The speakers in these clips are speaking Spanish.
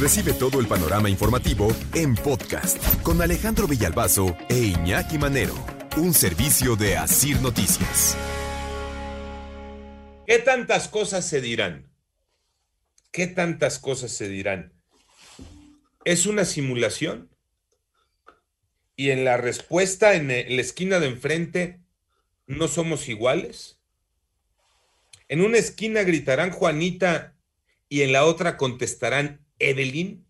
Recibe todo el panorama informativo en podcast con Alejandro Villalbazo e Iñaki Manero, un servicio de Asir Noticias. ¿Qué tantas cosas se dirán? ¿Qué tantas cosas se dirán? ¿Es una simulación? Y en la respuesta en la esquina de enfrente, ¿no somos iguales? En una esquina gritarán Juanita y en la otra contestarán Evelyn.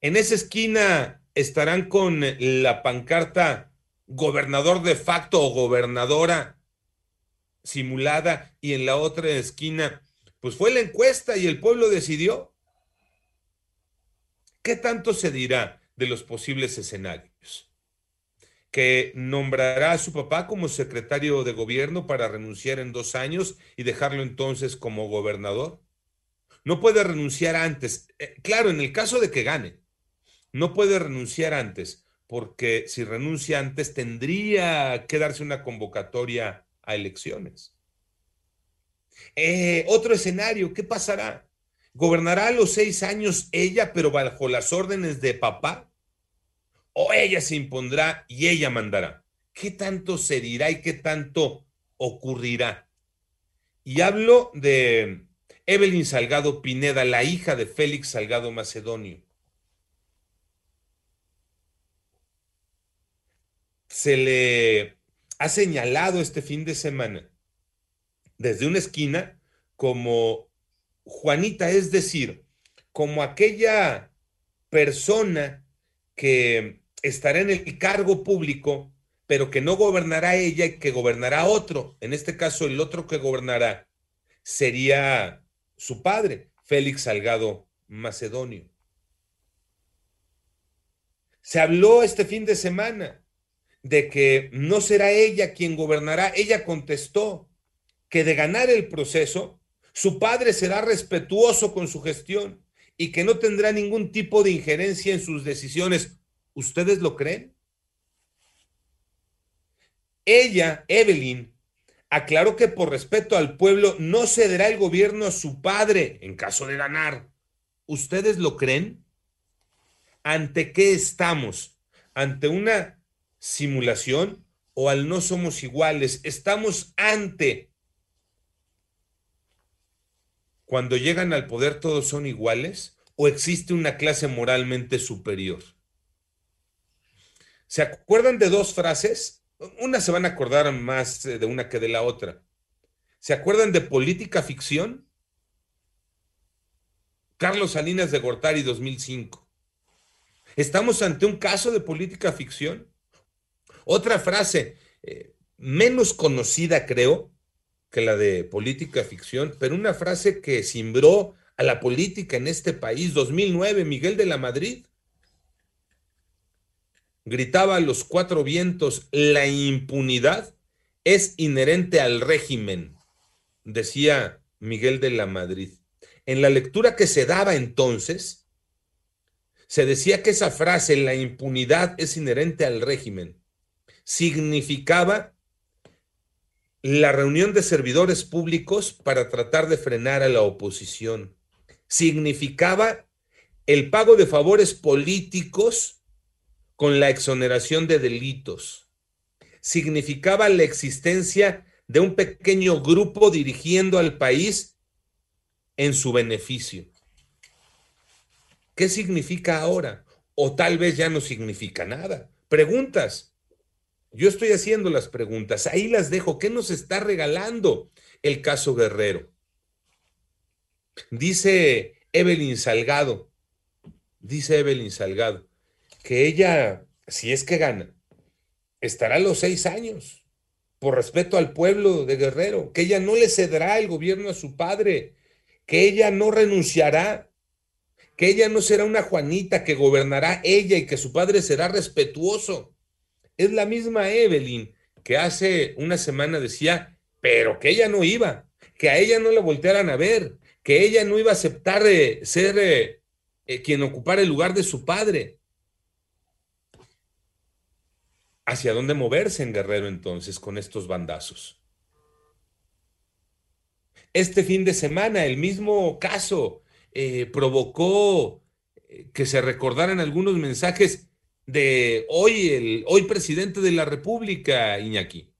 En esa esquina estarán con la pancarta gobernador de facto o gobernadora simulada y en la otra esquina, pues fue la encuesta y el pueblo decidió. ¿Qué tanto se dirá de los posibles escenarios? Que nombrará a su papá como secretario de gobierno para renunciar en dos años y dejarlo entonces como gobernador. No puede renunciar antes. Eh, claro, en el caso de que gane, no puede renunciar antes, porque si renuncia antes tendría que darse una convocatoria a elecciones. Eh, otro escenario, ¿qué pasará? ¿Gobernará a los seis años ella, pero bajo las órdenes de papá? ¿O ella se impondrá y ella mandará? ¿Qué tanto se dirá y qué tanto ocurrirá? Y hablo de Evelyn Salgado Pineda, la hija de Félix Salgado Macedonio. Se le ha señalado este fin de semana desde una esquina como Juanita, es decir, como aquella persona que estará en el cargo público, pero que no gobernará ella y que gobernará otro. En este caso, el otro que gobernará sería su padre, Félix Salgado Macedonio. Se habló este fin de semana de que no será ella quien gobernará. Ella contestó que de ganar el proceso, su padre será respetuoso con su gestión y que no tendrá ningún tipo de injerencia en sus decisiones. ¿Ustedes lo creen? Ella, Evelyn, aclaró que por respeto al pueblo no cederá el gobierno a su padre en caso de ganar. ¿Ustedes lo creen? ¿Ante qué estamos? ¿Ante una simulación o al no somos iguales? Estamos ante cuando llegan al poder todos son iguales o existe una clase moralmente superior. ¿Se acuerdan de dos frases una se van a acordar más eh, de una que de la otra. ¿Se acuerdan de política ficción? Carlos Salinas de Gortari 2005. ¿Estamos ante un caso de política ficción? Otra frase, eh, menos conocida creo que la de política ficción, pero una frase que cimbró a la política en este país, 2009, Miguel de la Madrid gritaba a los cuatro vientos, la impunidad es inherente al régimen, decía Miguel de la Madrid. En la lectura que se daba entonces, se decía que esa frase, la impunidad es inherente al régimen, significaba la reunión de servidores públicos para tratar de frenar a la oposición. Significaba el pago de favores políticos con la exoneración de delitos. Significaba la existencia de un pequeño grupo dirigiendo al país en su beneficio. ¿Qué significa ahora? O tal vez ya no significa nada. Preguntas. Yo estoy haciendo las preguntas. Ahí las dejo. ¿Qué nos está regalando el caso Guerrero? Dice Evelyn Salgado. Dice Evelyn Salgado que ella, si es que gana, estará a los seis años, por respeto al pueblo de Guerrero, que ella no le cederá el gobierno a su padre que ella no renunciará, que ella no será una Juanita, que gobernará ella y que su padre será respetuoso. Es la misma Evelyn que hace una semana decía, pero que ella no iba, que a ella no la voltearan a ver, que ella no iba a aceptar ser eh, eh, quien ocupara el lugar de su padre. ¿Hacia dónde moverse en Guerrero entonces con estos bandazos? Este fin de semana, el mismo caso eh, provocó que se recordaran algunos mensajes de hoy, el hoy presidente de la República, Iñaki.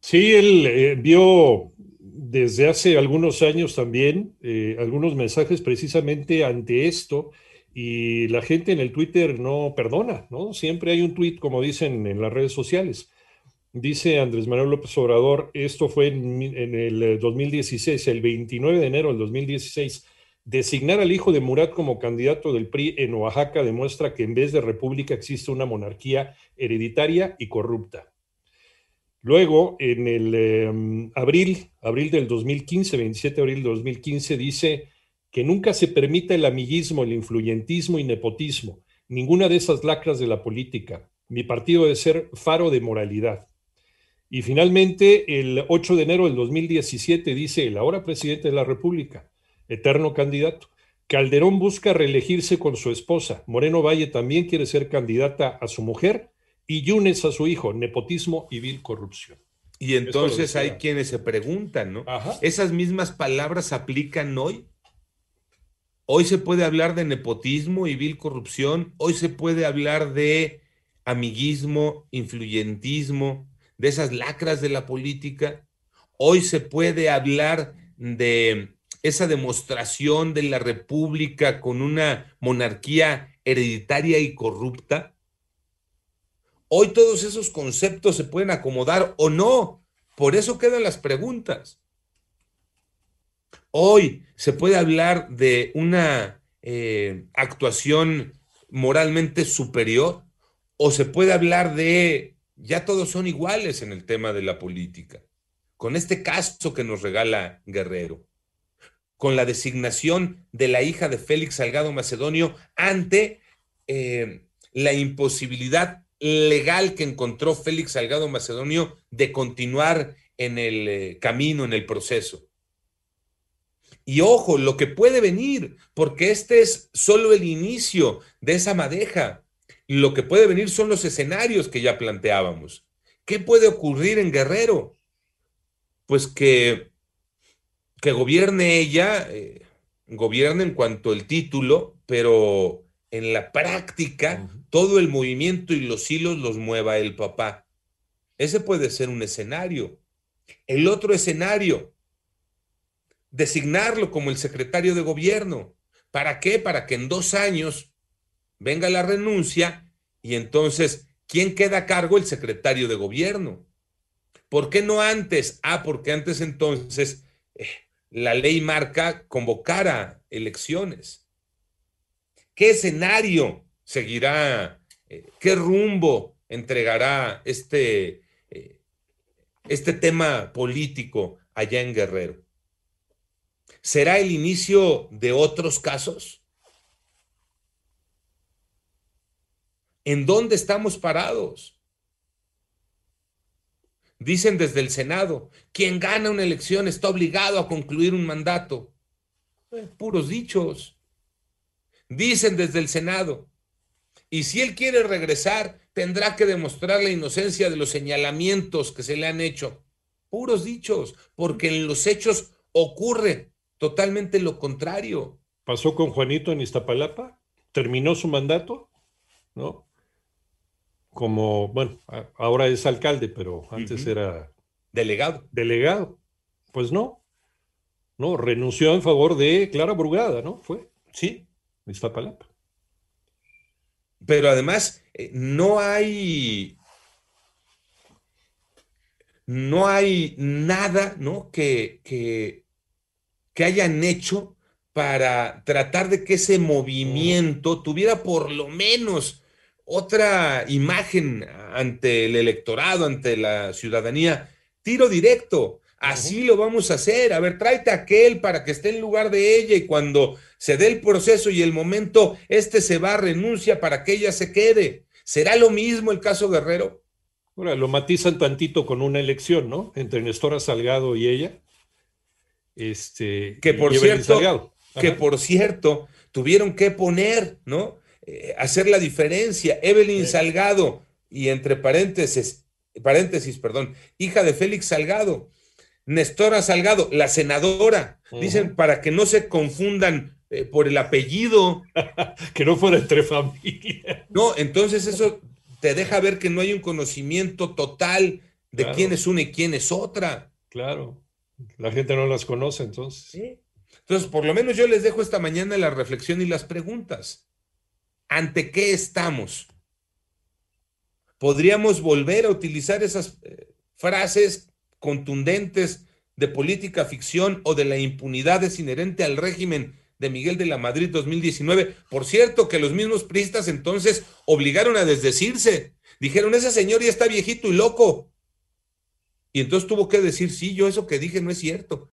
Sí, él eh, vio desde hace algunos años también eh, algunos mensajes precisamente ante esto y la gente en el Twitter no perdona, ¿no? Siempre hay un tweet, como dicen en las redes sociales. Dice Andrés Manuel López Obrador, esto fue en, el 2016, el 29 de enero del 2016 Designar al hijo de Murat como candidato del PRI en Oaxaca demuestra que en vez de república existe una monarquía hereditaria y corrupta. Luego, en el em, abril, abril del 2015, 27 de abril del 2015, dice que nunca se permita el amiguismo, el influyentismo y nepotismo, ninguna de esas lacras de la política. Mi partido debe ser faro de moralidad. Y finalmente, el 8 de enero del 2017, dice el ahora presidente de la República, eterno candidato. Calderón busca reelegirse con su esposa. Moreno Valle también quiere ser candidata a su mujer y Yunes a su hijo. Nepotismo y vil corrupción. Y entonces hay quienes se preguntan, ¿no? ¿Esas mismas palabras aplican hoy? Hoy se puede hablar de nepotismo y vil corrupción. Hoy se puede hablar de amiguismo, influyentismo, de esas lacras de la política. Hoy se puede hablar de esa demostración de la república con una monarquía hereditaria y corrupta? Hoy todos esos conceptos se pueden acomodar o no. Por eso quedan las preguntas. Hoy se puede hablar de una eh, actuación moralmente superior o se puede hablar de ya todos son iguales en el tema de la política. Con este caso que nos regala Guerrero con la designación de la hija de Félix Salgado Macedonio ante eh, la imposibilidad legal que encontró Félix Salgado Macedonio de continuar en el eh, camino, en el proceso. Y ojo, lo que puede venir, porque este es solo el inicio de esa madeja. Lo que puede venir son los escenarios que ya planteábamos. ¿Qué puede ocurrir en Guerrero? Pues que que gobierne ella, eh, gobierne en cuanto al título, pero en la práctica todo el movimiento y los hilos los mueva el papá. Ese puede ser un escenario. El otro escenario, designarlo como el secretario de gobierno. ¿Para qué? Para que en dos años venga la renuncia y entonces, ¿quién queda a cargo? El secretario de gobierno. ¿Por qué no antes? Ah, porque antes entonces eh, la ley marca convocar a elecciones. ¿Qué escenario seguirá? Eh, ¿Qué rumbo entregará este, eh, este tema político allá en Guerrero? ¿Será el inicio de otros casos? ¿En dónde estamos parados? Dicen desde el Senado, quien gana una elección está obligado a concluir un mandato. Eh, puros dichos. Dicen desde el Senado. Y si él quiere regresar, tendrá que demostrar la inocencia de los señalamientos que se le han hecho. Puros dichos, porque en los hechos ocurre totalmente lo contrario. ¿Pasó con Juanito en Iztapalapa? ¿Terminó su mandato? ¿No? como, bueno, ahora es alcalde, pero antes era... Delegado. Delegado. Pues no, no, renunció en favor de Clara Brugada, ¿no? Fue. Sí. Iztapalapa. Pero además, eh, no hay. No hay nada, ¿no? Que, que, que hayan hecho para tratar de que ese movimiento tuviera por lo menos otra imagen ante el electorado, ante la ciudadanía. Tiro directo. Así lo vamos a hacer. A ver, tráete a aquel para que esté en lugar de ella y cuando se dé el proceso y el momento, este se va a renuncia para que ella se quede. ¿Será lo mismo el caso Guerrero? Ahora, lo matizan tantito con una elección, ¿no? Entre Nestora Salgado y ella. Este, que por cierto, que por cierto, tuvieron que poner, ¿no? Eh, hacer la diferencia. Evelyn Salgado, y entre paréntesis, paréntesis, perdón, hija de Félix Salgado. Nestora Salgado, la senadora. Dicen para que no se confundan eh, por el apellido. que no fuera entre familia. No, entonces eso te deja ver que no hay un conocimiento total de quién es una y quién es otra. Claro, la gente no las conoce entonces. ¿Sí? Entonces, por lo menos yo les dejo esta mañana la reflexión y las preguntas. ¿Ante qué estamos? ¿Podríamos volver a utilizar esas eh, frases contundentes de política ficción o de la impunidad es inherente al régimen de Miguel de la Madrid 2019. Por cierto, que los mismos priistas entonces obligaron a desdecirse. Dijeron, ese señor ya está viejito y loco. Y entonces tuvo que decir, sí, yo eso que dije no es cierto.